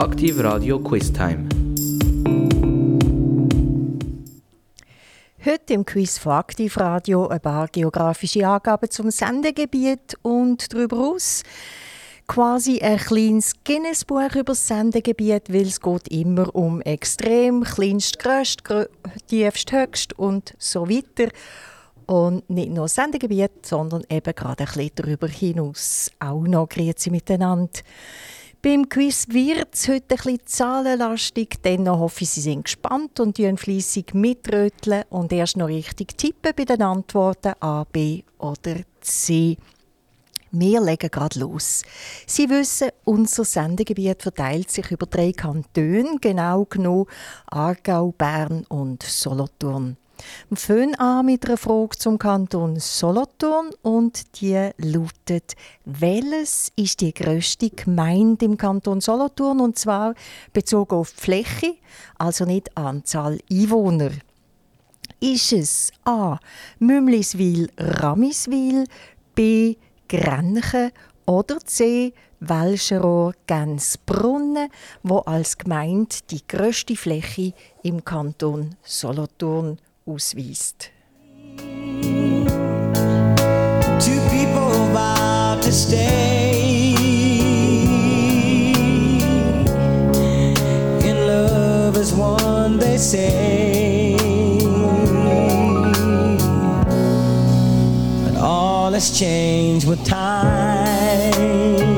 Aktiv Radio Quiz Time. Heute im Quiz von Aktiv Radio ein paar geografische Angaben zum Sendegebiet und darüber aus quasi ein kleines Guinness-Buch über das Sendegebiet, weil es geht immer um extrem, kleinst, grösst, tiefst, höchst und so weiter. Und nicht nur das Sendegebiet, sondern eben gerade ein bisschen darüber hinaus. Auch noch Grüezi miteinander. Beim Quiz wird es heute ein bisschen zahlenlastig, dennoch hoffe ich, Sie sind gespannt und fleissig mitröteln und erst noch richtig tippen bei den Antworten A, B oder C. Wir legen gerade los. Sie wissen, unser Sendegebiet verteilt sich über drei Kantone, genau genommen Aargau, Bern und Solothurn. Fangen an mit einer Frage zum Kanton Solothurn und die lautet, welches ist die grösste Gemeinde im Kanton Solothurn und zwar bezogen auf die Fläche, also nicht Anzahl Einwohner. Ist es A. Mümliswil, Ramiswil, B. Grenchen oder C. Welscherohr, Gensbrunnen, wo als Gemeinde die grösste Fläche im Kanton Solothurn ausweist. Two people vow to stay in love as one, they say. But all has changed with time.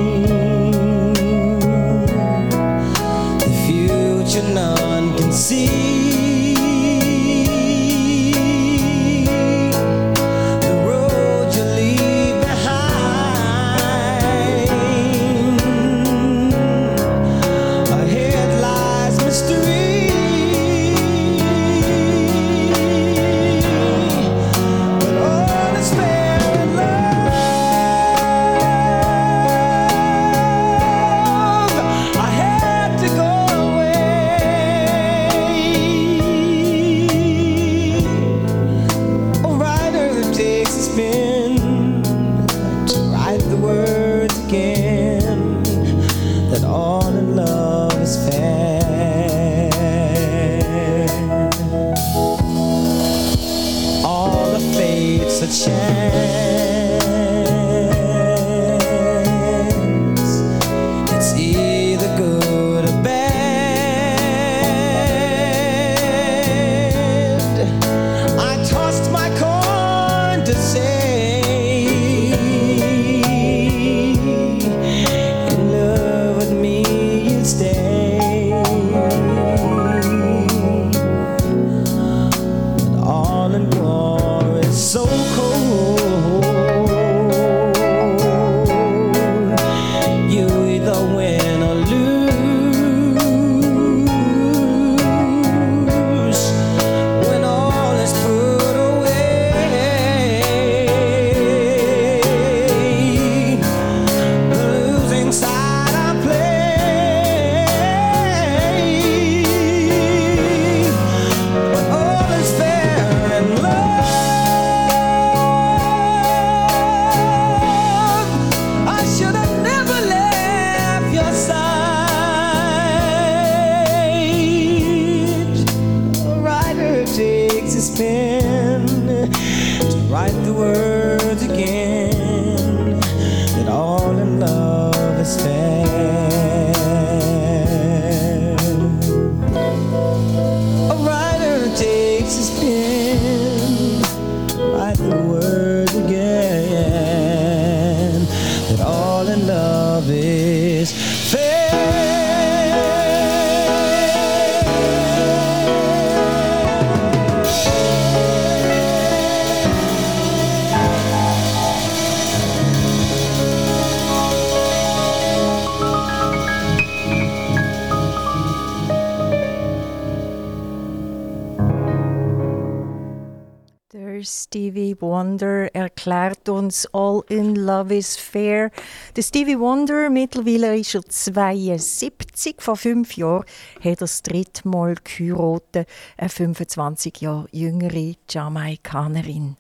In Love is Fair. Der Stevie Wonder, mittlerweile ist er 72. Vor fünf Jahren hat er das dritte Mal geheiratet. Eine 25 Jahre jüngere Jamaikanerin.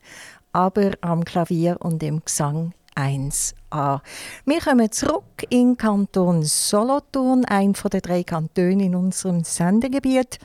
Aber am Klavier und im Gesang 1a. Wir kommen zurück in Kanton Solothurn, ein der drei Kantone in unserem Sendegebiet.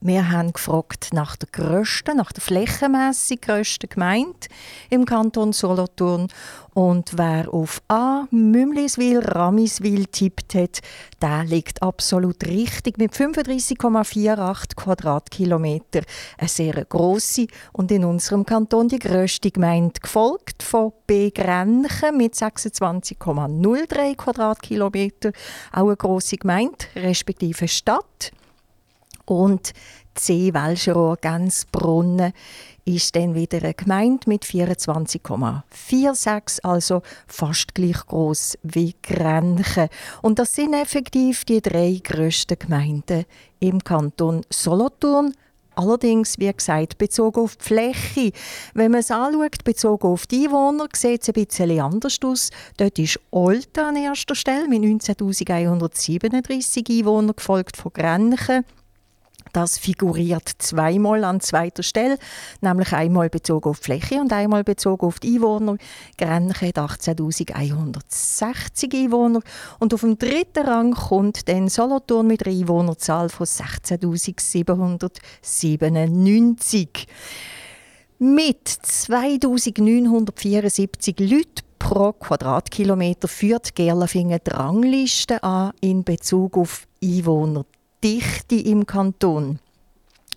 Wir haben gefragt nach der grössten, nach der flächenmässig grössten Gemeinde im Kanton Solothurn. Und wer auf A, Mümliswil, Ramiswil tippt hat, der liegt absolut richtig mit 35,48 Quadratkilometer. Eine sehr grosse und in unserem Kanton die grösste Gemeinde, gefolgt von B Grenchen mit 26,03 Quadratkilometer. Auch eine grosse Gemeinde, respektive Stadt. Und C. Welscherohr Gensbrunnen ist dann wieder eine Gemeinde mit 24,46, also fast gleich groß wie Grenchen. Und das sind effektiv die drei grössten Gemeinden im Kanton Solothurn. Allerdings, wie gesagt, bezogen auf die Fläche. Wenn man es anschaut, bezogen auf die Einwohner, sieht es ein bisschen anders aus. Dort ist Olten an erster Stelle mit 19.137 Einwohnern, gefolgt von Grenchen das figuriert zweimal an zweiter Stelle, nämlich einmal bezogen auf die Fläche und einmal bezogen auf die Einwohner. Grenchen hat 18.160 Einwohner und auf dem dritten Rang kommt dann Solothurn mit einer Einwohnerzahl von 16.797. Mit 2974 Leuten pro Quadratkilometer führt Gerlafingen die Rangliste an in Bezug auf Einwohner. Dichte im Kanton.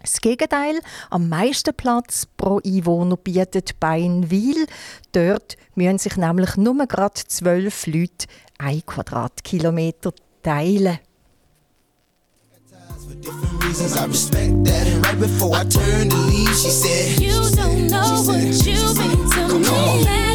Das Gegenteil, am meisten Platz pro Einwohner bietet Beinwil. Dort müssen sich nämlich nur gerade zwölf Leute ein Quadratkilometer teilen. different reasons. I respect that. And right before I turned to leave, she said, You don't know what you've been to me.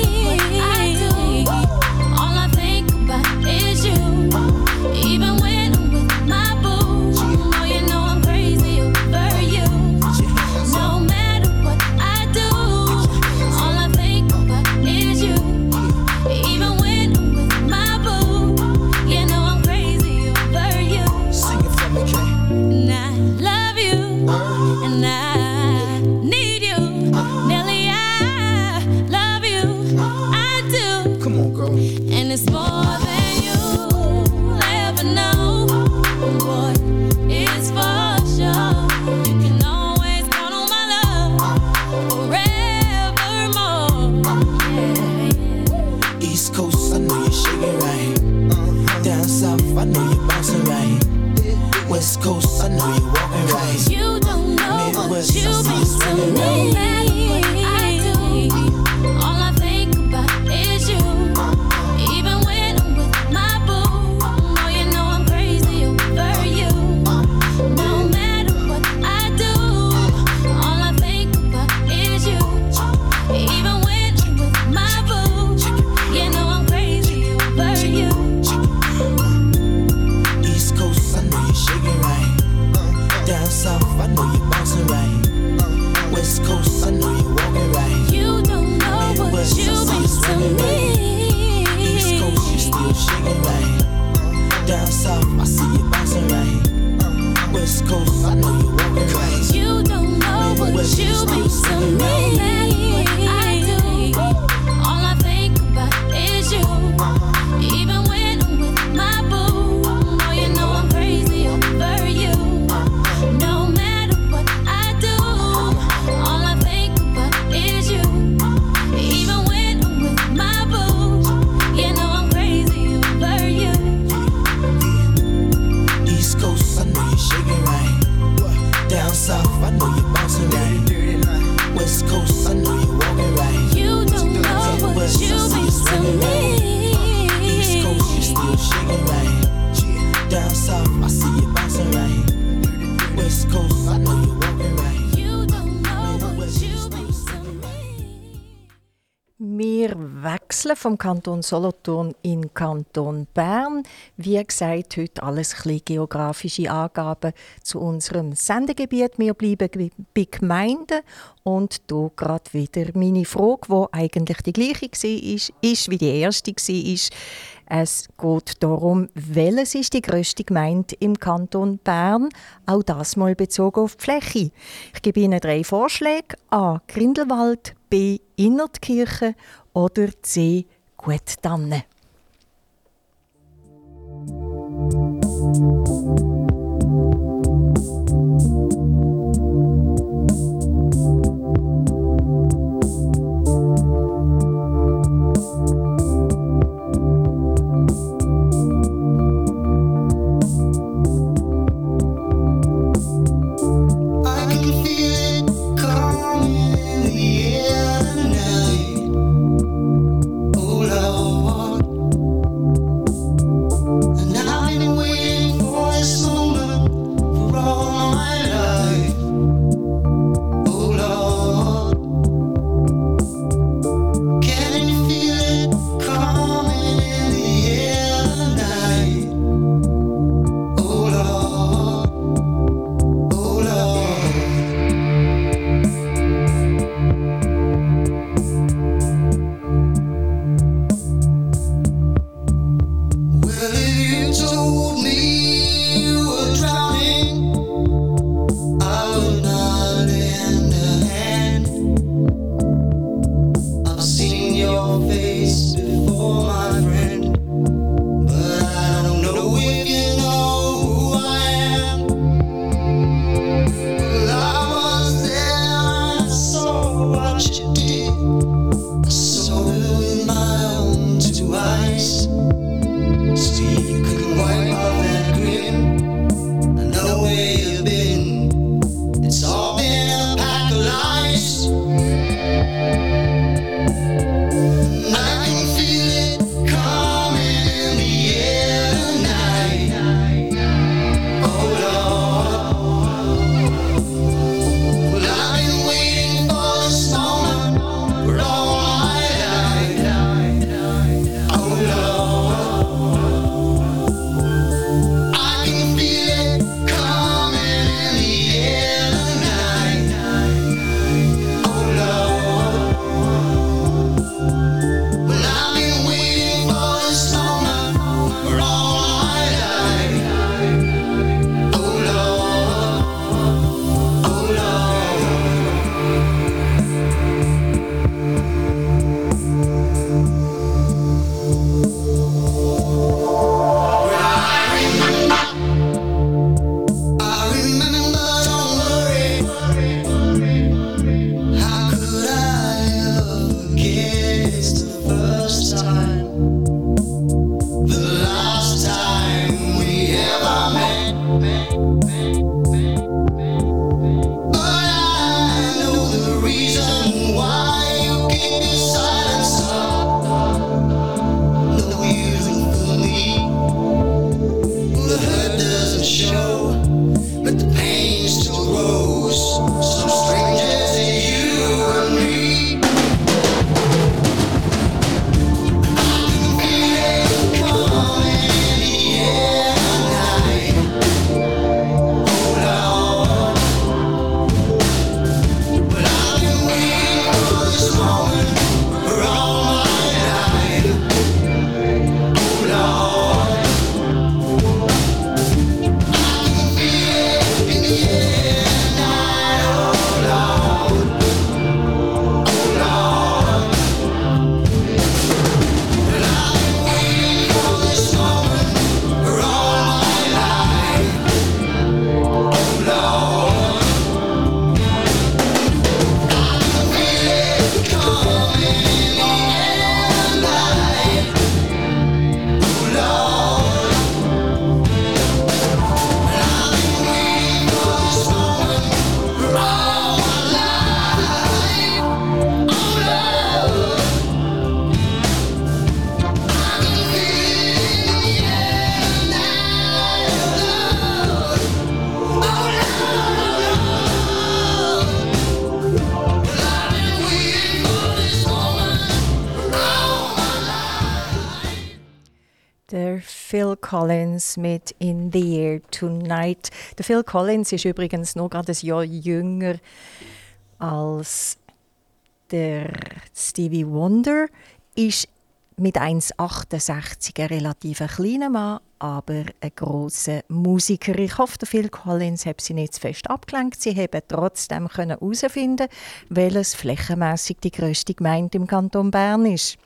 Vom Kanton Solothurn in Kanton Bern. Wie gesagt, heute alles ein geografische Angaben zu unserem Sendegebiet. Wir bleiben bei Gemeinden und hier gerade wieder meine Frage, die eigentlich die gleiche war, ist, wie die erste war. Es geht darum, welches ist die grösste Gemeinde im Kanton Bern, auch das mal bezogen auf die Fläche. Ich gebe Ihnen drei Vorschläge. A. Grindelwald, B. Innertkirche oder C. Gutdanne. Collins mit In the Air Tonight. Der Phil Collins ist übrigens noch gerade ein Jahr jünger als der Stevie Wonder. Ist mit 1,68 ein relativ kleiner Mann, aber ein grosser Musiker. Ich hoffe, der Phil Collins hat sie nicht zu fest abgelenkt. Sie haben trotzdem herausfinden welches flächenmässig die grösste Gemeinde im Kanton Bern ist.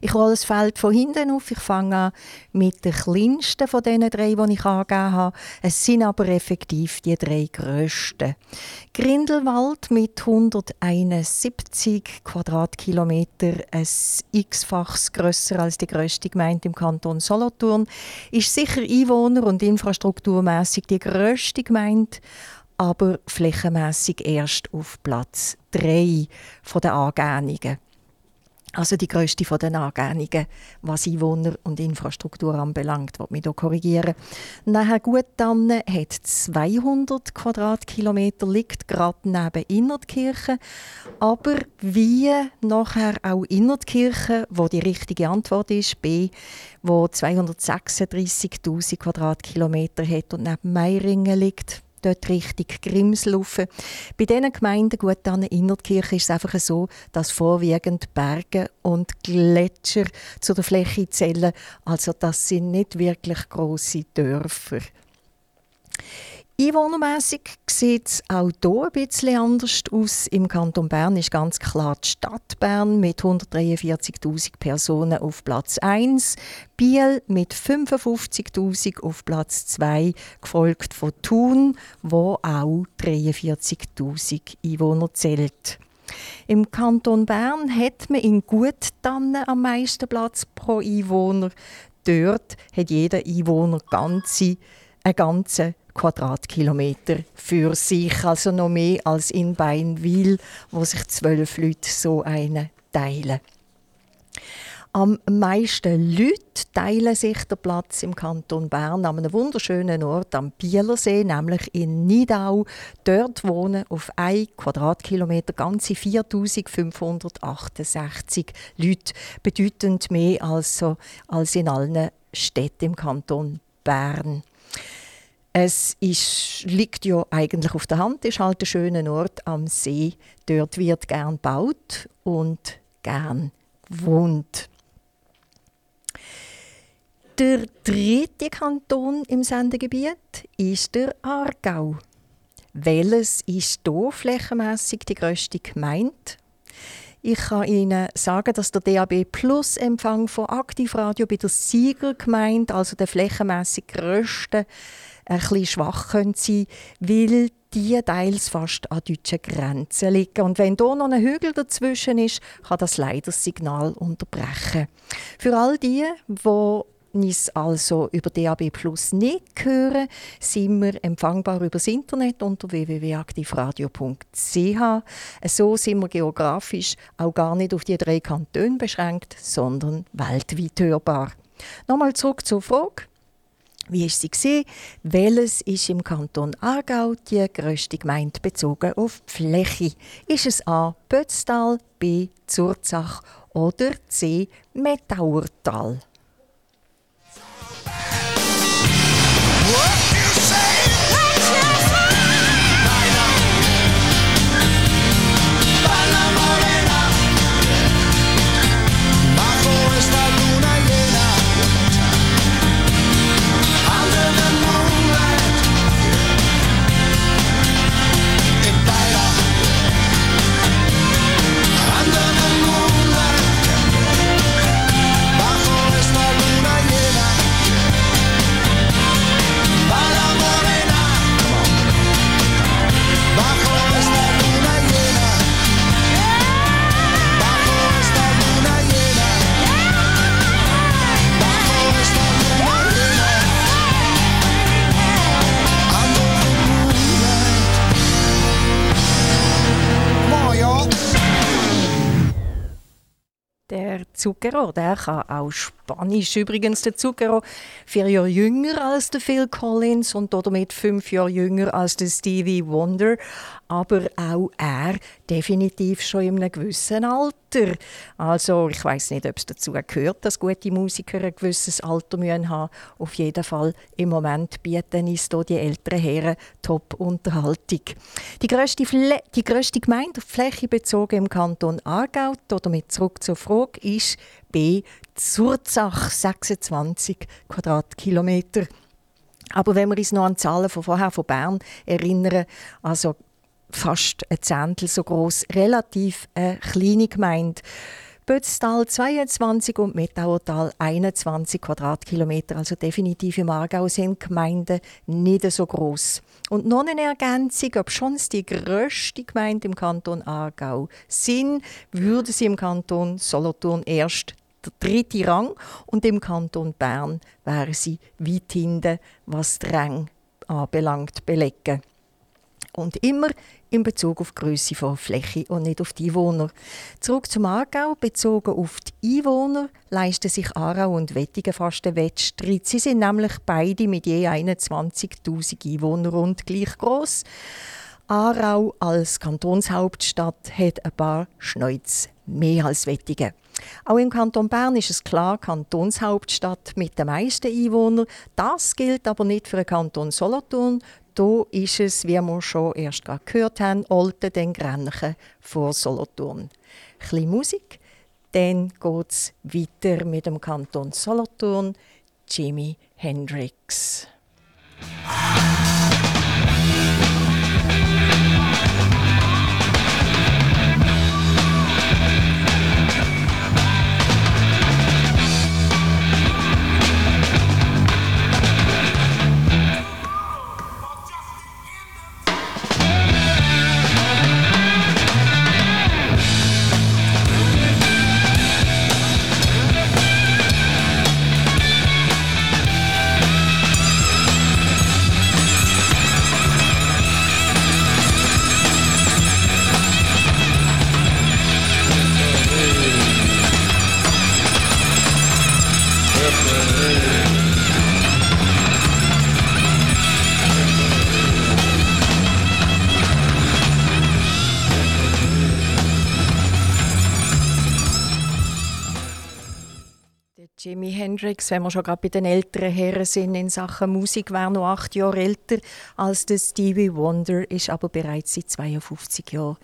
Ich rolle das Feld von hinten auf. Ich fange an mit der kleinsten von diesen drei, die ich angegeben habe. Es sind aber effektiv die drei grössten. Grindelwald mit 171 Quadratkilometer, ein x-faches grösser als die grösste Gemeinde im Kanton Solothurn, ist sicher einwohner- und infrastrukturmäßig die grösste Gemeinde aber flächenmässig erst auf Platz 3 der Angehnungen. Also die grösste von den Angehörigen, was Einwohner und Infrastruktur anbelangt, wird mich hier korrigieren. Nachher Guttannen hat 200 Quadratkilometer, liegt gerade neben Innertkirchen. Aber wie nachher auch Innertkirchen, wo die richtige Antwort ist, B, wo 236.000 Quadratkilometer hat und neben Meiringen liegt, dort Richtung Grimslaufen. Bei diesen Gemeinden, gut an Innertkirche, ist es einfach so, dass vorwiegend Berge und Gletscher zu der Fläche zählen. Also das sind nicht wirklich große Dörfer. Einwohnermässig sieht es auch hier ein bisschen anders aus. Im Kanton Bern ist ganz klar die Stadt Bern mit 143.000 Personen auf Platz 1, Biel mit 55.000 auf Platz 2, gefolgt von Thun, wo auch 43.000 Einwohner zählt. Im Kanton Bern hat man in Guttannen am meisten Platz pro Einwohner. Dort hat jeder Einwohner ganze, einen ganzen Quadratkilometer für sich, also noch mehr als in Beinwil, wo sich zwölf Leute so einen teilen. Am meisten Leute teilen sich den Platz im Kanton Bern an einem wunderschönen Ort am Bielersee, nämlich in Nidau. Dort wohnen auf 1 Quadratkilometer ganze 4568 Leute, bedeutend mehr also als in allen Städten im Kanton Bern. Es ist, liegt ja eigentlich auf der Hand, ist halt ein schöner Ort am See. Dort wird gern gebaut und gern wohnt. Der dritte Kanton im Sendegebiet ist der Aargau. Welches ist hier flächenmässig die grösste Gemeinde? Ich kann Ihnen sagen, dass der DAB Plus Empfang von Aktivradio bei der Siegergemeinde, also der flächenmässig grössten ein bisschen schwach können sein weil die teils fast an deutschen Grenzen liegen. Und wenn hier noch ein Hügel dazwischen ist, kann das leider das Signal unterbrechen. Für all die, die uns also über DAB Plus nicht hören, sind wir empfangbar über das Internet unter www.aktivradio.ch. So sind wir geografisch auch gar nicht auf die drei Kantone beschränkt, sondern weltweit hörbar. Nochmal zurück zur Frage. Wie ist sie? Welches ist im Kanton Aargau die grösste Gemeinde bezogen auf die Fläche? Ist es A. Bötztal, B. Zurzach oder C. Metauertal? Der Zucchero, der kann auch Spanisch. Übrigens, der Zucchero vier Jahre jünger als der Phil Collins und damit fünf Jahre jünger als der Stevie Wonder. Aber auch er definitiv schon in einem gewissen Alter. Also ich weiß nicht, ob es dazu gehört, dass gute Musiker ein gewisses Alter haben. Auf jeden Fall im Moment bieten uns hier die älteren Herren Top-Unterhaltung. Die grösste, die grösste Gemeinde auf Fläche bezogen im Kanton Aargau, oder mit zurück zur Frage, ist B. Zurzach, 26 Quadratkilometer. Aber wenn wir uns noch an die Zahlen von vorher von Bern erinnern, also fast ein Zehntel so groß, relativ eine kleine Gemeinde. Bötztal 22 und Mettauertal 21 Quadratkilometer, also definitiv im Aargau sind Gemeinden nicht so groß. Und noch eine Ergänzung, ob schon die grösste Gemeinde im Kanton Aargau sind, würde sie im Kanton Solothurn erst der dritte Rang und im Kanton Bern wären sie weit hinten, was die Rang anbelangt, belegen. Und immer in Bezug auf die Größe von Fläche und nicht auf die Einwohner. Zurück zum Aargau. Bezogen auf die Einwohner leisten sich Aarau und Wettigen fast den Wettstreit. Sie sind nämlich beide mit je 21.000 Einwohnern rund gleich groß. Aarau als Kantonshauptstadt hat ein paar Schneuz mehr als Wettigen. Auch im Kanton Bern ist es klar Kantonshauptstadt mit den meisten Einwohnern. Das gilt aber nicht für den Kanton Solothurn. Da ist es, wie wir schon erst gehört haben, Olten, den Grenchen vor Solothurn. Ein Musik, dann geht es weiter mit dem Kanton Solothurn, Jimi Hendrix. Hendrix, wenn wir schon gerade bei den älteren Herren sind in Sachen Musik, wäre noch acht Jahre älter als der Stevie Wonder, ist aber bereits seit 52 Jahren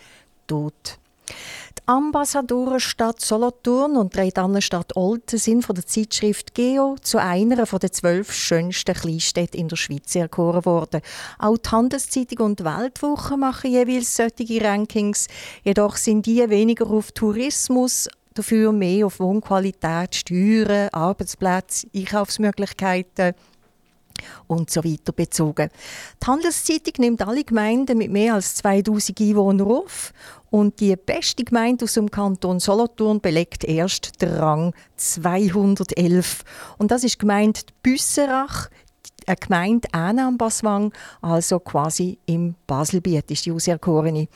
tot. Die Ambassadorenstadt Solothurn und die Redannenstadt Olten sind von der Zeitschrift Geo zu einer der zwölf schönsten Kleinstädte in der Schweiz erkoren worden. Auch die Handelszeitung und die Weltwoche machen jeweils solche Rankings. Jedoch sind die weniger auf Tourismus dafür mehr auf Wohnqualität, Steuern, Arbeitsplätze, Einkaufsmöglichkeiten und so weiter bezogen. Die Handelszeitung nimmt alle Gemeinden mit mehr als 2000 Einwohnern auf und die beste Gemeinde aus dem Kanton Solothurn belegt erst den Rang 211. Und das ist die Gemeinde Büsserach, eine Gemeinde am Baswang, also quasi im Baselbiet ist die auserkorene.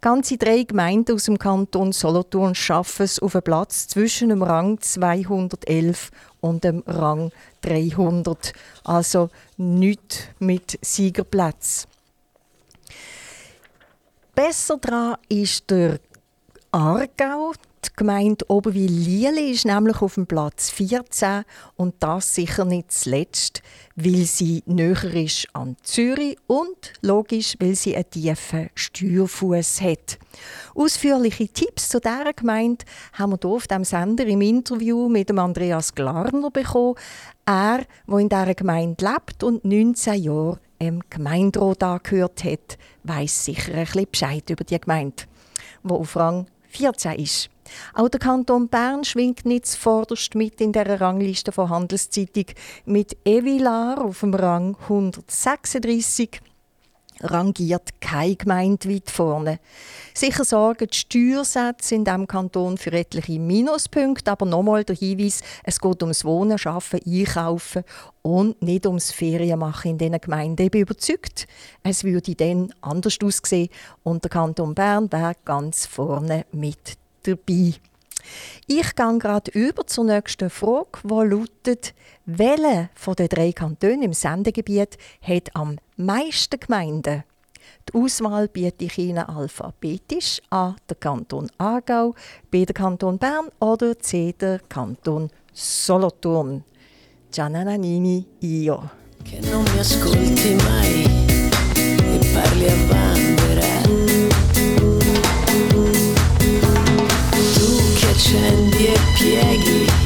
Ganze drei Gemeinden aus dem Kanton Solothurn schaffen es auf einen Platz zwischen dem Rang 211 und dem Rang 300. Also nicht mit Siegerplatz. Besser dran ist der Aargau. Die Gemeinde Oberwil-Lieli ist nämlich auf dem Platz 14 und das sicher nicht zuletzt, weil sie näher ist an Zürich und logisch, weil sie einen tiefen Steuerfuß hat. Ausführliche Tipps zu dieser Gemeinde haben wir hier auf dem Sender im Interview mit dem Andreas Glarner bekommen. Er, der in dieser Gemeinde lebt und 19 Jahre im Gemeinderat angehört hat, weiß sicher ein bisschen Bescheid über die Gemeinde, die auf Rang 14 ist. Auch der Kanton Bern schwingt nicht zuvorderst mit in der Rangliste von Handelszeitung mit Evilar auf dem Rang 136 rangiert keine Gemeinde weit vorne. Sicher sorgen die Steuersätze in diesem Kanton für etliche Minuspunkte, aber nochmal der Hinweis, es geht ums Wohnen, Arbeiten, Einkaufen und nicht ums Ferienmachen in diesen Gemeinden. Ich bin überzeugt, es würde dann anders aussehen und der Kanton Bern wäre ganz vorne mit dabei. Ich gehe gerade über zur nächsten Frage, die lautet, welche von den drei Kantonen im Sendegebiet hat am meisten Gemeinden? Die Auswahl biete ich Ihnen alphabetisch A. Der Kanton Aargau, B. Der Kanton Bern oder C. Der Kanton Solothurn. Giannanini, io. Che non mi ascolti mai e parli a Tu che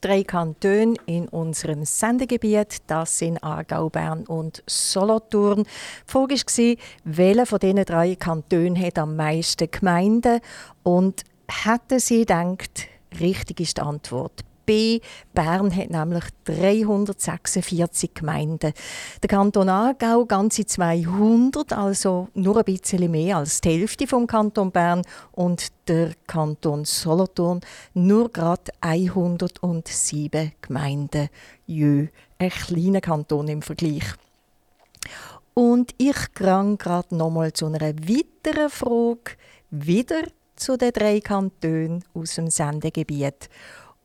drei Kantone in unserem Sendegebiet, das sind Aargau, Bern und Solothurn. Die Frage war, welcher von diesen drei Kantonen hat am meisten Gemeinden? Und hätten Sie gedacht, richtig ist die Antwort B. Bern hat nämlich 346 Gemeinden. Der Kanton Aargau ganze 200, also nur ein bisschen mehr als die Hälfte vom Kanton Bern und der Kanton Solothurn nur gerade 107 Gemeinden. Jö, ein kleiner Kanton im Vergleich. Und ich gehe gerade nochmal zu einer weiteren Frage, wieder zu den drei Kantonen aus dem Sendegebiet.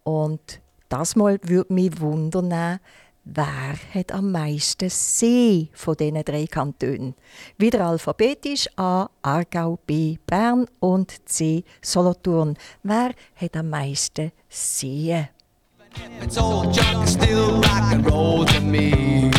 Und das Mal würde mich wundern, wer hat am meisten See von diesen drei Kantonen? Wieder alphabetisch A. Aargau, B. Bern und C. Solothurn. Wer hat am meisten Seen? It's old junk, still rock and roll to me.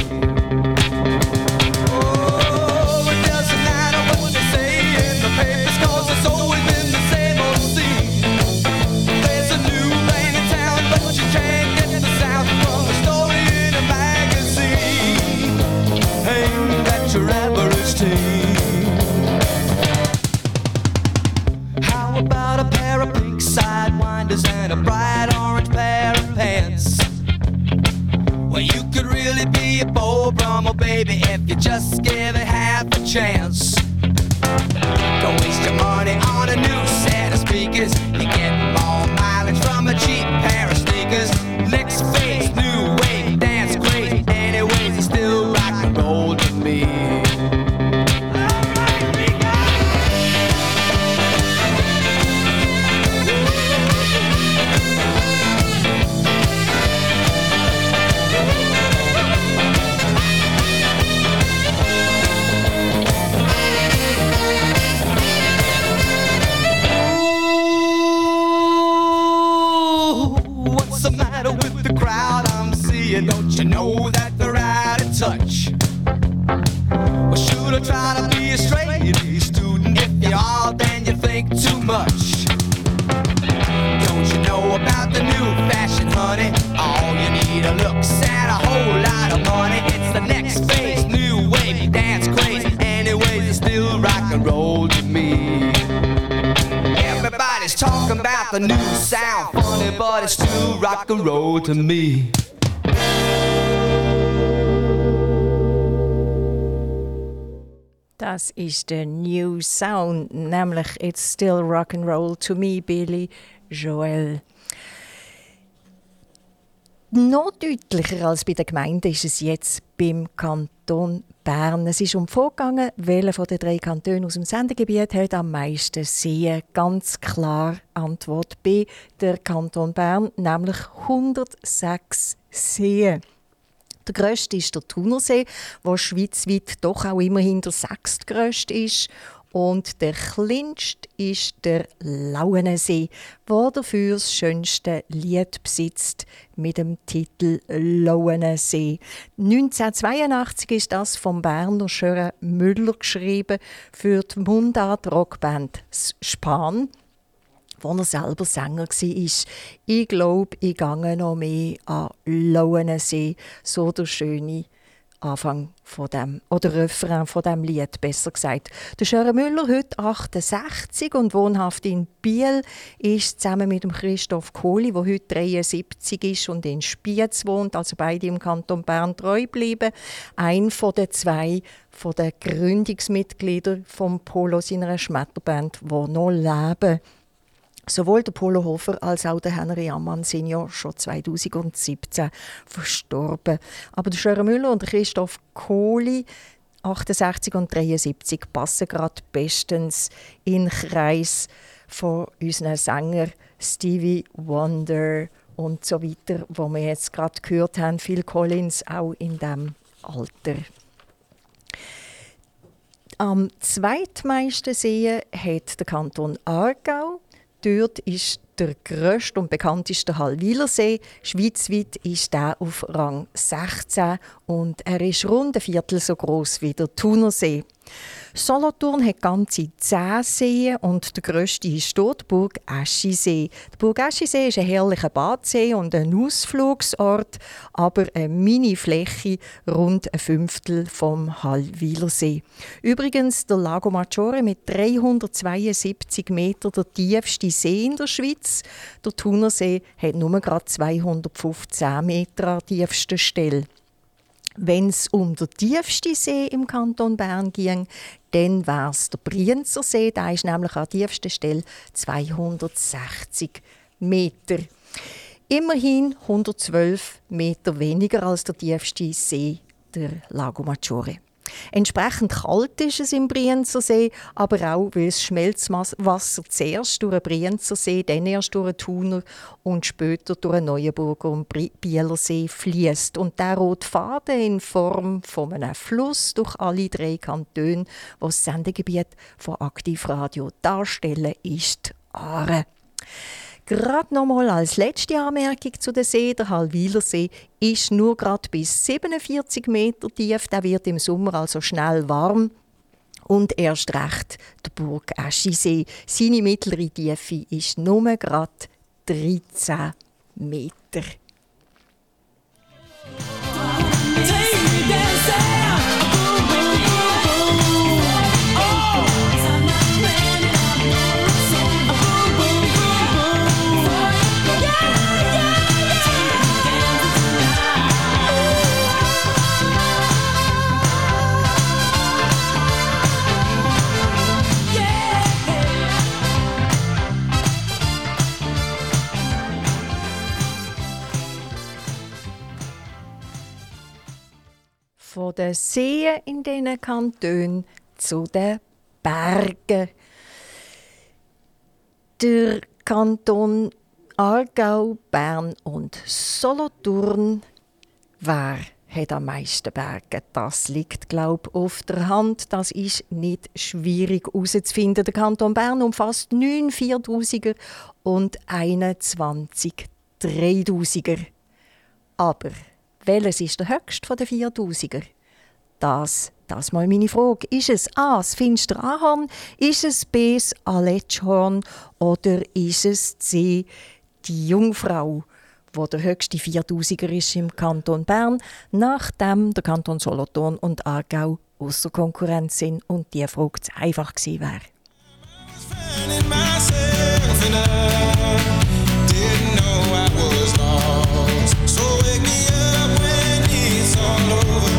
Me. Das ist der New Sound, nämlich It's Still Rock and Roll to Me, Billy Joel. Noch deutlicher als bei der Gemeinde ist es jetzt beim Kanton Bern. Es ist um vorgegangen, welcher von den drei Kantonen aus dem Sendegebiet hat am meisten Seen. Ganz klar Antwort B, der Kanton Bern, nämlich 106 Seen. Der grösste ist der Thunersee, der schweizweit doch auch immerhin der sechstgrösste ist. Und der kleinste ist der Lauenensee, der dafür das schönste Lied besitzt mit dem Titel Lauenensee. 1982 ist das vom Berner Schören Müller geschrieben für die Mundart-Rockband Span wo er selber Sänger war. Ich glaube, ich gehe noch mehr an Lauenensee, so der schöne Anfang von dem, oder Refrain von dem Lied, besser gesagt. Der Schöre Müller, heute 68 und wohnhaft in Biel, ist zusammen mit dem Christoph Kohli, der heute 73 ist und in Spiez wohnt, also beide im Kanton Bern treu bleiben, ein von den zwei von den Gründungsmitgliedern vom Polo seiner Schmetterband, wo noch leben. Sowohl der Polo Hofer als auch der Henry Ammann sind ja schon 2017 verstorben. Aber der Schörer Müller und der Christoph Kohli 68 und 73 passen gerade bestens in den Kreis von unseren Sängern Stevie Wonder und so weiter, wo wir jetzt gerade gehört haben, Phil Collins auch in dem Alter. Am zweitmeisten Seen hat der Kanton Aargau Dort ist der grösste und bekannteste Hallwilersee. Schweizweit ist er auf Rang 16 und er ist rund ein Viertel so groß wie der Thunersee. Solothurn hat ganze zehn Seen und der grösste ist dort die Burg Eschisee. Der Burg Eschisee ist ein herrlicher Badsee und ein Ausflugsort, aber eine Mini-Fläche rund ein Fünftel vom Hallwilersee. Übrigens der Lago Maggiore mit 372 Metern der tiefste See in der Schweiz. Der Thunersee hat nur gerade 215 Meter an tiefster Stelle. Wenn es um den tiefsten See im Kanton Bern ging, dann wäre es der Brienzer See. Der ist nämlich an der tiefsten Stelle 260 Meter. Immerhin 112 Meter weniger als der tiefste See, der Lago Maggiore. Entsprechend kalt ist es im Brienzer See, aber auch, weil das Schmelzwasser zuerst durch den Brienzer See, dann erst durch den Thuner und später durch den Neuenburger und Bieler See fließt. Und der rote Faden in Form von einem Fluss durch alle drei Kantone, was das Sendegebiet von Aktivradio darstellen, ist Aare. Gerade nochmal als letzte Anmerkung zu den See. Der Hallwiler See ist nur gerade bis 47 Meter tief. Der wird im Sommer also schnell warm. Und erst recht der Burg Eschisee. Seine mittlere Tiefe ist nur gerade 13 Meter. Den Seen in diesen Kantonen zu den Bergen. Der Kanton Aargau, Bern und Solothurn. Wer hat am meisten Berge? Das liegt, glaube ich, auf der Hand. Das ist nicht schwierig herauszufinden. Der Kanton Bern umfasst 9 4000er und 21 3000er. Aber welches ist der höchste von den 4000er? Das, das mal meine Frage. Ist es A, das finstere Ahorn? Ist es B, das Aletschhorn? Oder ist es C, die Jungfrau, wo der höchste 4000er ist im Kanton Bern, nachdem der Kanton Solothurn und Aargau außer Konkurrenz sind und die Frage zu einfach gewesen wäre? So wake me up when it's all over.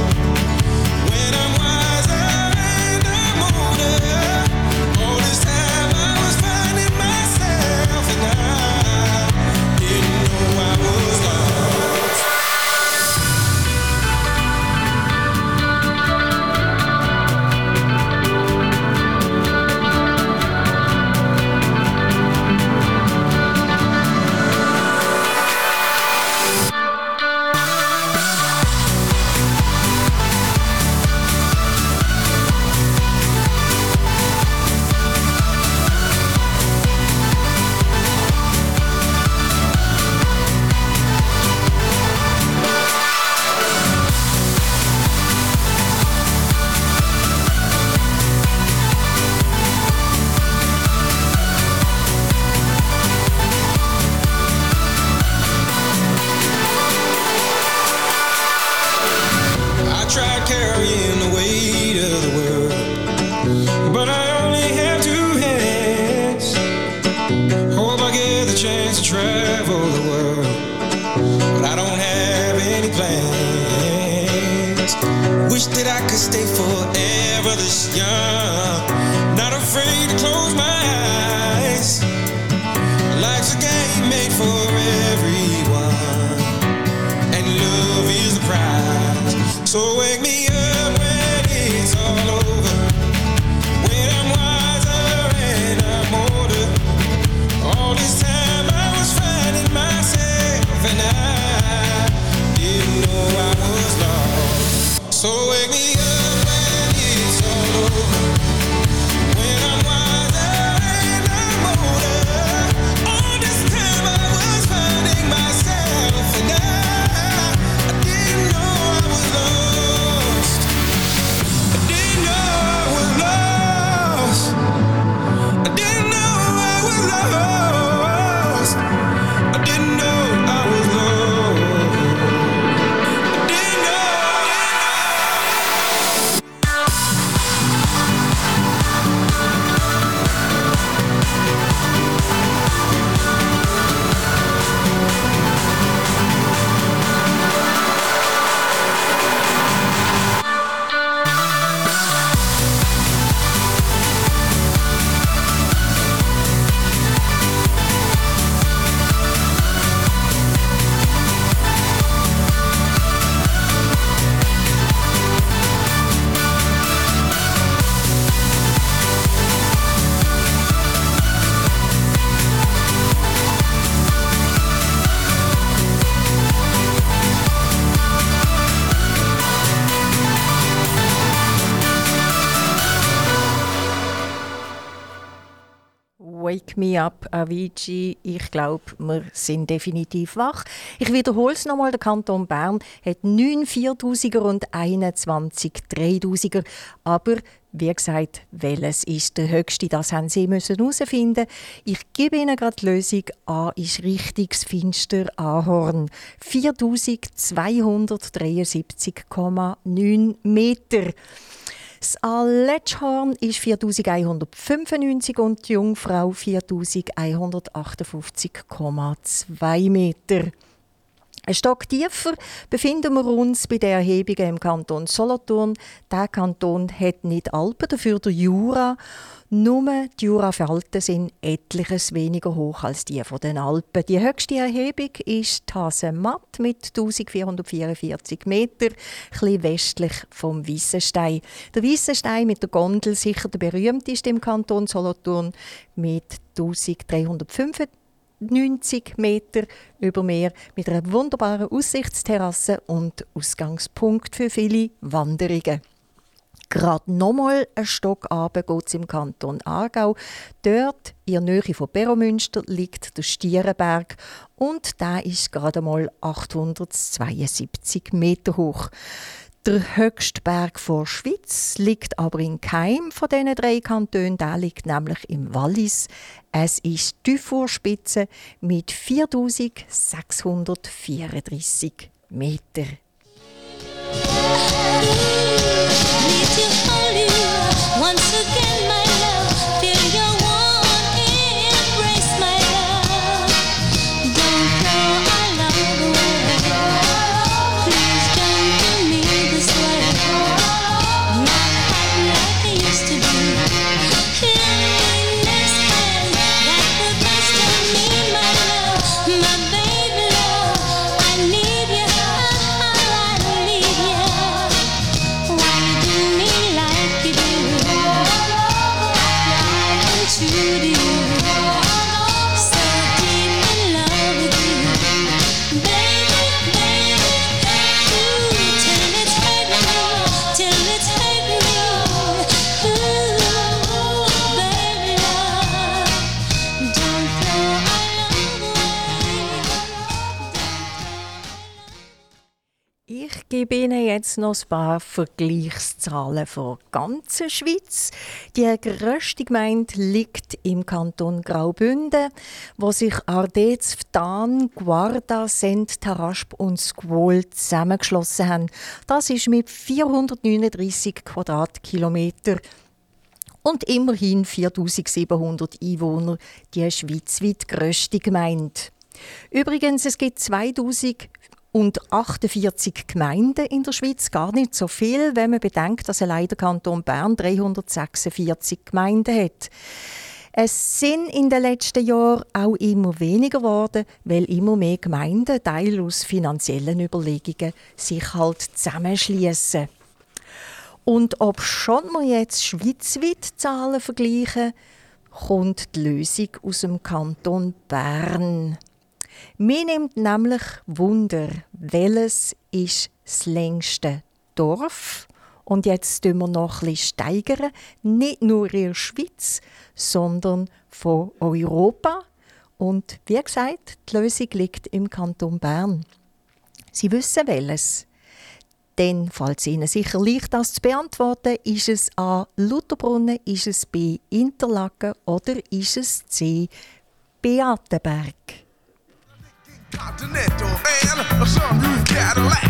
Up, Avicii. Ich glaube, wir sind definitiv wach. Ich wiederhole es nochmal, der Kanton Bern hat 9 4000er und 21 3000er. Aber wie gesagt, welches ist der höchste? Das haben Sie müssen herausfinden. Ich gebe Ihnen gerade die Lösung. A ist richtiges Finster Ahorn. 4273,9 Meter. Das Aletschhorn ist 4195 und die Jungfrau 4158,2 Meter. Ein Stock tiefer befinden wir uns bei den Erhebungen im Kanton Solothurn. Der Kanton hat nicht Alpen, dafür der Jura. Nur die Jurafalten sind etliches weniger hoch als die von den Alpen. Die höchste Erhebung ist die Hasematt mit 1444 Meter, etwas westlich vom Wissenstein. Der Wissenstein mit der Gondel sicher der berühmteste im Kanton Solothurn mit 1395 90 Meter über Meer mit einer wunderbaren Aussichtsterrasse und Ausgangspunkt für viele Wanderungen. Gerade nochmal einen Stock runter geht es im Kanton Aargau. Dort, in der Nähe von Beromünster, liegt der Stierenberg und der ist gerade mal 872 Meter hoch. Der höchste Berg der Schweiz liegt aber in keinem von diesen drei Kantonen. Der liegt nämlich im Wallis. Es ist die Vorspitze mit 4634 Meter. Gebe Ihnen jetzt noch ein paar Vergleichszahlen der ganzen Schweiz. Die grösste Gemeinde liegt im Kanton Graubünden, wo sich Ardez, Vtan, Guarda, Sent, Tarasp und Squol zusammengeschlossen haben. Das ist mit 439 Quadratkilometern und immerhin 4700 Einwohner die schweizweit grösste Gemeinde. Übrigens, es gibt 2048 Gemeinden in der Schweiz, gar nicht so viel, wenn man bedenkt, dass allein der Kanton Bern 346 Gemeinden hat. Es sind in den letzten Jahren auch immer weniger geworden, weil immer mehr Gemeinden, teil aus finanziellen Überlegungen, sich halt zusammenschließen. Und ob schon wir jetzt schweizweit Zahlen vergleichen, kommt die Lösung aus dem Kanton Bern. Mir nimmt nämlich Wunder, welches ist das längste Dorf? Und jetzt tun wir noch ein bisschen steigern, nicht nur in der Schweiz, sondern von Europa. Und wie gesagt, die Lösung liegt im Kanton Bern. Sie wissen welches. Denn, falls Ihnen sicher leicht das zu beantworten, ist es A. Lutherbrunnen, ist es B. Interlaken oder ist es C. Beatenberg? Continental and a sunroof Cadillac.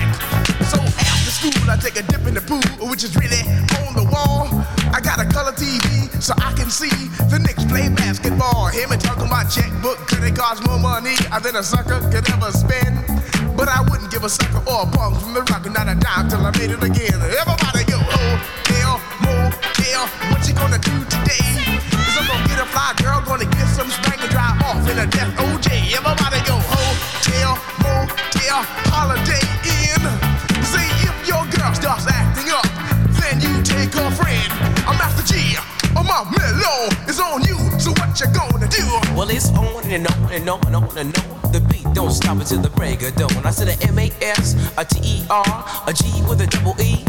So after school, I take a dip in the pool, which is really on the wall. I got a color TV so I can see the Knicks play basketball. Him and talking about checkbook, could it more money than a sucker could ever spend? But I wouldn't give a sucker or a punk from the rock, not a dime till I made it again. Everybody go, oh, hotel, motel, what you gonna do today? Cause I'm gonna get a fly girl, gonna get some spank and drive off in a death OJ. Everybody motel, holiday in. See if your girl starts acting up, then you take friend. I'm Master G, or my mellow is on you. So what you gonna do? Well, it's on and on and on and on and on. The beat don't stop until the break of dawn. I said a M A S, a T E R, a G with a double E.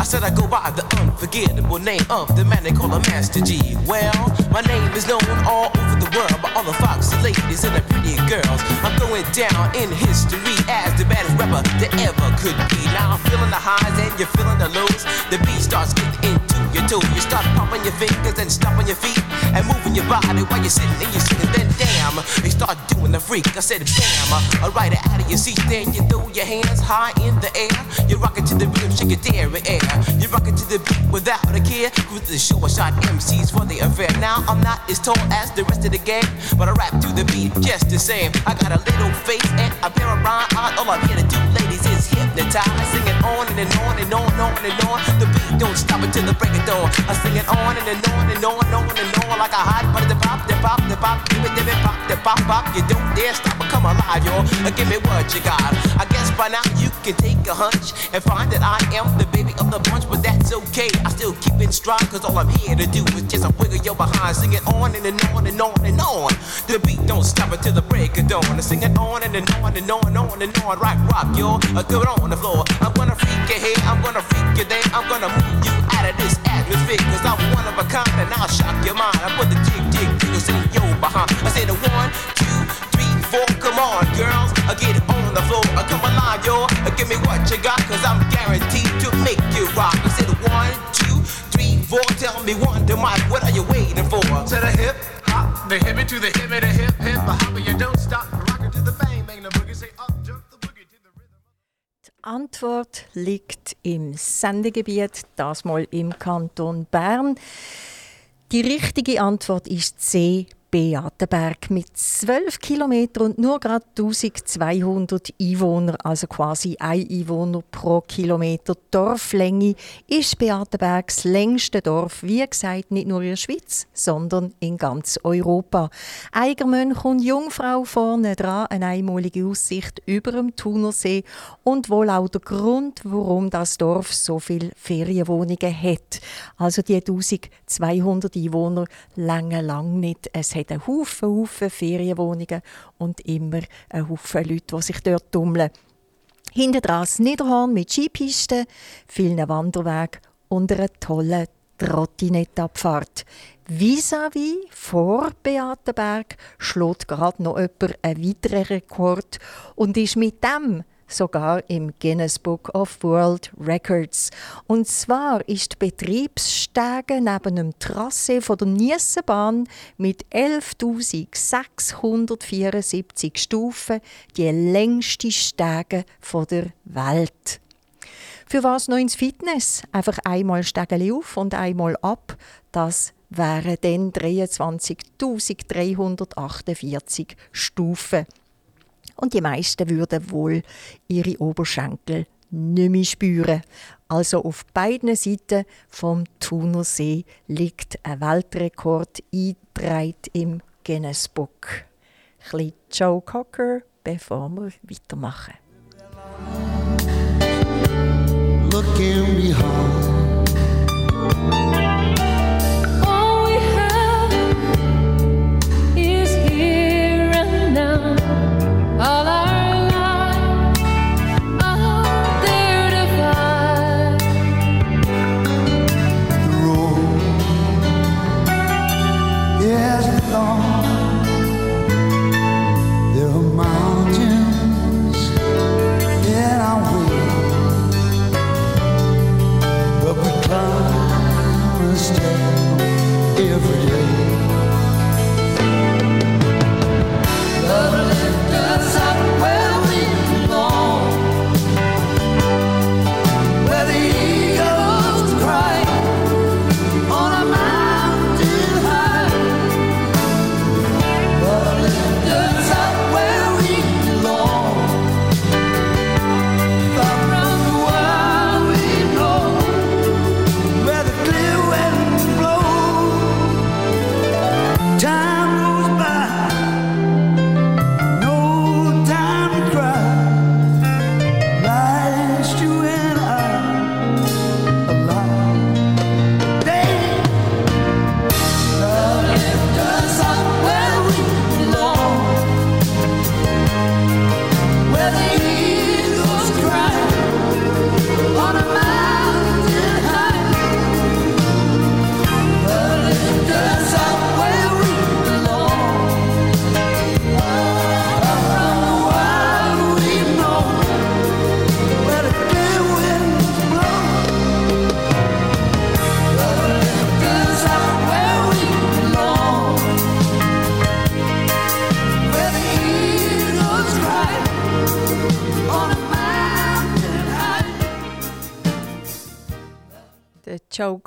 I said I go by the unforgettable name of the man they call a Master G. Well, my name is known all over the world by all the foxy ladies and the pretty girls. I'm going down in history as the baddest rapper that ever could be. Now I'm feeling the highs and you're feeling the lows. The beat starts getting your. You start pumping your fingers and stomping your feet and moving your body while you're sitting and you're sitting. Then damn, you start doing the freak. I said ride it out of your seat. Then you throw your hands high in the air. You're rocking to the rhythm, shake your dairy air. You're rocking to the beat without a care. With the show, I shot MCs for the affair. Now I'm not as tall as the rest of the gang, but I rap to the beat just the same. I got a little face and a pair of rhyme. All I'm here to do, ladies, is hypnotize. Singing on and, and on and on and on and on. The beat don't stop until the break of dawn. I sing it on and, and on and on and on and on like a hot butter. The pop, the pop, the pop, give it, give it, pop, the pop, pop. You don't dare stop or come alive, y'all. Uh, give me what you got. I guess by now you can take a hunch and find that I am the baby of the bunch, but that's okay. I still keep in stride, cause all I'm here to do is just a wiggle your behind. Sing it on and, and on and on and on. The beat don't stop until the break of dawn. I sing it on and, and on and on and on and on. Rock, rock, y'all. Uh, Good on the floor. I'm gonna freak your head, I'm gonna freak your day. I'm gonna move you out of this atmosphere, cause I'm one of a kind and I'll shock your mind. I put the jig, jig, jiggles in your behind. I say the one, two, on, girls. I get on the floor. I come alive, yo. Give me what you got, cause I'm guaranteed to make you rock. I said one, two, three, four. Tell me one, to Mike, what are you waiting for? To the hip hop, the hippie to the hippie, the hip hip, the hopper, you don't stop, rockin' to the bang, bang the boogie, say up, jump the boogie to the rhythm. Die Antwort liegt im Sendegebiet, das mal im Kanton Bern. Die richtige Antwort ist C. Beatenberg mit 12 Kilometern und nur gerade 1200 Einwohner, also quasi ein Einwohner pro Kilometer Dorflänge, ist Beatenberg das längste Dorf, wie gesagt, nicht nur in der Schweiz, sondern in ganz Europa. Eigermönch und Jungfrau vorne dran, eine einmalige Aussicht über dem Thunersee und wohl auch der Grund, warum das Dorf so viele Ferienwohnungen hat. Also die 1200 Einwohner lange lang nicht. Es hat einen Haufen, Haufen Ferienwohnungen und immer einen Haufen Leute, die sich dort tummeln. Das Niederhorn mit Skipisten, vielen Wanderwegen und einer tollen Trottinettabfahrt. Vis-à-vis vor Beatenberg schlägt gerade noch jemand einen weiteren Rekord und ist mit dem sogar im Guinness Book of World Records. Und zwar ist die Betriebsstege neben dem Trasse von der Niessenbahn mit 11.674 Stufen die längste Stege der Welt. Für was noch ins Fitness? Einfach einmal Stegeli auf und einmal ab. Das wären dann 23.348 Stufen. Und die meisten würden wohl ihre Oberschenkel nicht mehr spüren. Also auf beiden Seiten vom Thunersee liegt ein Weltrekord eingetragen im Guinness Book. Ein Joe Cocker, bevor wir weitermachen. Looking behind.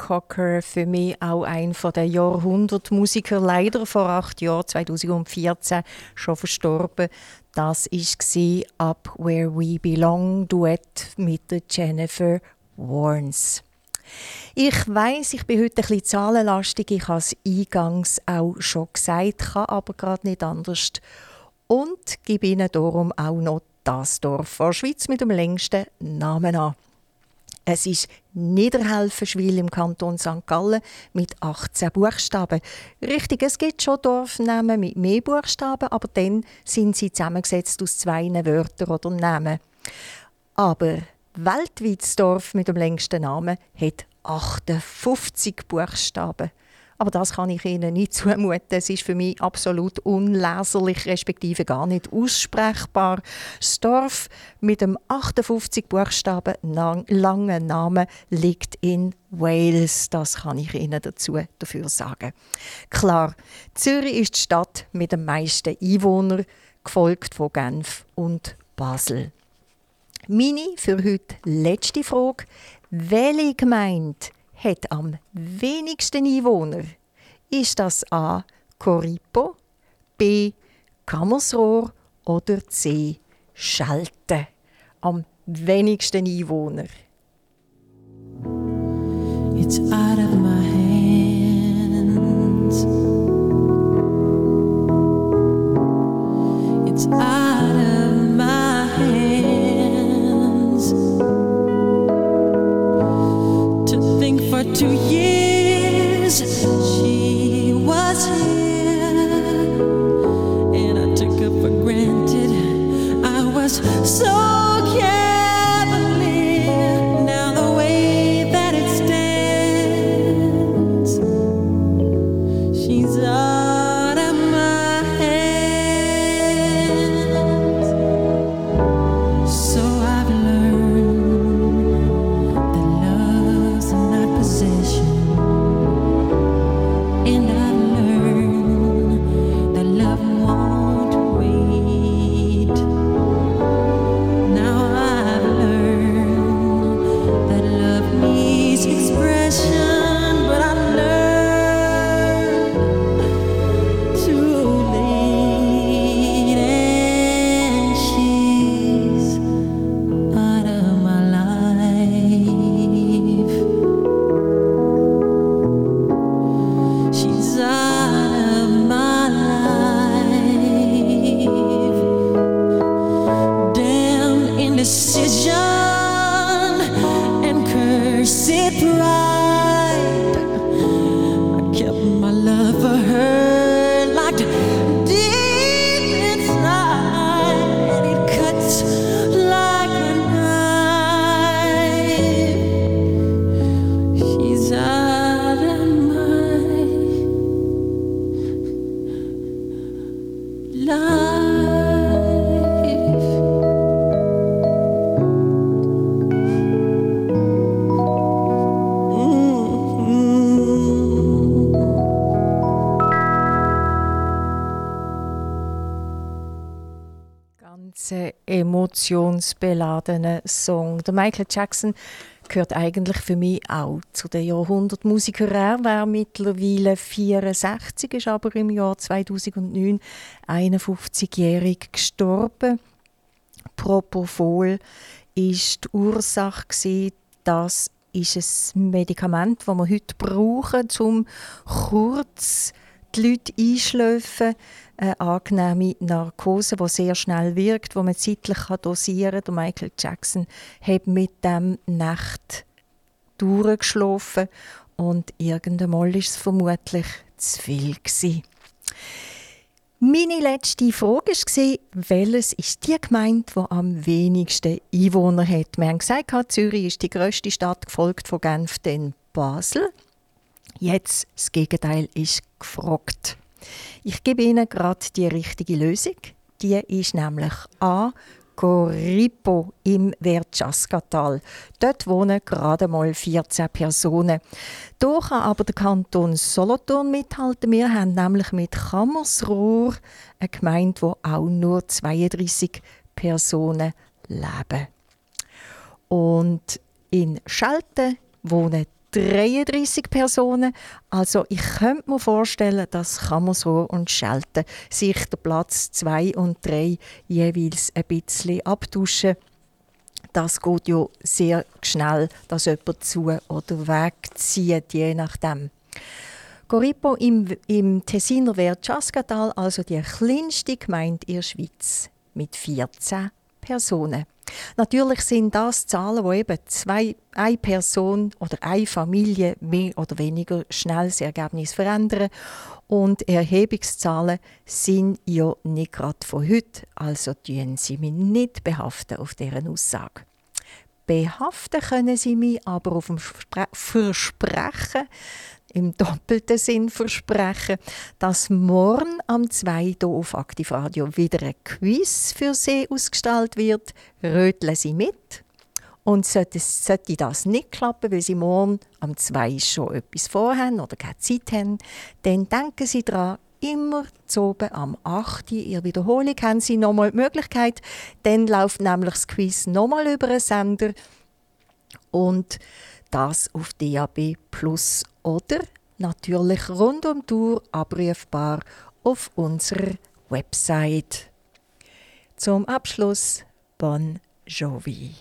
Cocker, für mich auch ein von der Jahrhundertmusiker, leider vor acht Jahren, 2014, schon verstorben. Das war «Up Where We Belong» Duett mit Jennifer Warnes. Ich weiß, ich bin heute bisschen zahlenlastig. Ich habe es eingangs auch schon gesagt, kann aber gerade nicht anders. Und gebe Ihnen darum auch noch das Dorf der Schweiz mit dem längsten Namen an. Es ist Niederhelfenschwil im Kanton St. Gallen mit 18 Buchstaben. Richtig, es gibt schon Dorfnamen mit mehr Buchstaben, aber dann sind sie zusammengesetzt aus zwei Wörtern oder Namen. Aber weltweit das Dorf mit dem längsten Namen hat 58 Buchstaben. Aber das kann ich Ihnen nicht zumuten. Es ist für mich absolut unleserlich, respektive gar nicht aussprechbar. Das Dorf mit dem 58 Buchstaben langen Namen liegt in Wales. Das kann ich Ihnen dazu dafür sagen. Klar, Zürich ist die Stadt mit den meisten Einwohnern, gefolgt von Genf und Basel. Meine für heute letzte Frage. Welche Gemeinde hat am wenigsten Einwohner? Ist das A. Coripo, B. Kammersrohr oder C. Schalten? Am wenigsten Einwohner. It's out of my emotionsbeladener Song. Der Michael Jackson gehört eigentlich für mich auch zu den Jahrhundertmusikern. Er wäre mittlerweile 64, ist aber im Jahr 2009 51-jährig gestorben. Propofol ist die Ursache gewesen, das ist ein Medikament, das wir heute brauchen, um kurz die Leute einschläfen. Eine angenehme Narkose, die sehr schnell wirkt, die man zeitlich dosieren kann. Michael Jackson hat mit dem Nacht durchgeschlafen und irgendwann war es vermutlich zu viel. Gewesen. Meine letzte Frage war, welches ist die Gemeinde, die am wenigsten Einwohner hat? Wir haben gesagt, Zürich ist die grösste Stadt, gefolgt von Genf, dann Basel. Jetzt das Gegenteil ist gefragt. Ich gebe Ihnen gerade die richtige Lösung. Die ist nämlich A. Goripo im Verchaskatal. Dort wohnen gerade mal 14 Personen. Da kann aber der Kanton Solothurn mithalten. Wir haben nämlich mit Kammersrohr eine Gemeinde, wo auch nur 32 Personen leben. Und in Schelten wohnen 33 Personen. Also ich könnte mir vorstellen, dass Kammersrohr und Schelten sich der Platz 2 und 3 jeweils ein bisschen abtauschen. Das geht ja sehr schnell, dass jemand zu oder wegzieht, je nachdem. Goripo im, im Tessiner Verchaskatal, also die kleinste Gemeinde in der Schweiz, mit 14 Personen. Natürlich sind das Zahlen, wo eben zwei, eine Person oder eine Familie mehr oder weniger schnell das Ergebnis verändern. Und Erhebungszahlen sind ja nicht gerade von heute, also tun Sie mich nicht behaften auf deren Aussage. Behaften können Sie mich aber auf dem Verspre Versprechen, im doppelten Sinn versprechen, dass morgen am 2. Uhr auf Aktiv Radio wieder ein Quiz für Sie ausgestellt wird. Röteln Sie mit. Und sollte, sollte das nicht klappen, weil Sie morgen am 2 schon etwas vorhaben oder keine Zeit haben, dann denken Sie daran, immer zu oben am 8. Uhr, Ihre Wiederholung haben Sie nochmal die Möglichkeit. Dann läuft nämlich das Quiz nochmal über einen Sender und das auf DAB Plus oder natürlich rund um Uhr abrufbar auf unserer Website. Zum Abschluss Bon Jovi.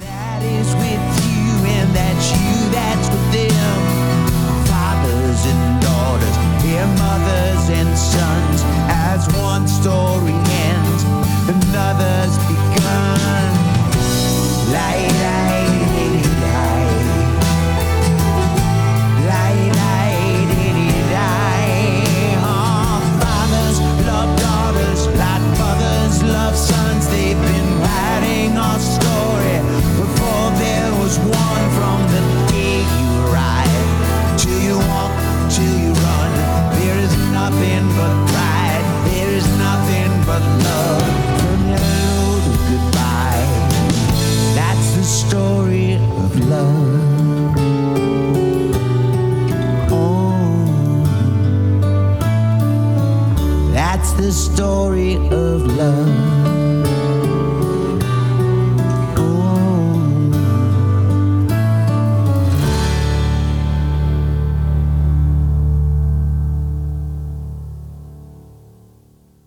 that is with you and that's you that's with them fathers and daughters dear mothers and sons as one story nothing but pride. There is nothing but love. From hello to goodbye that's the story of love. Oh that's the story of love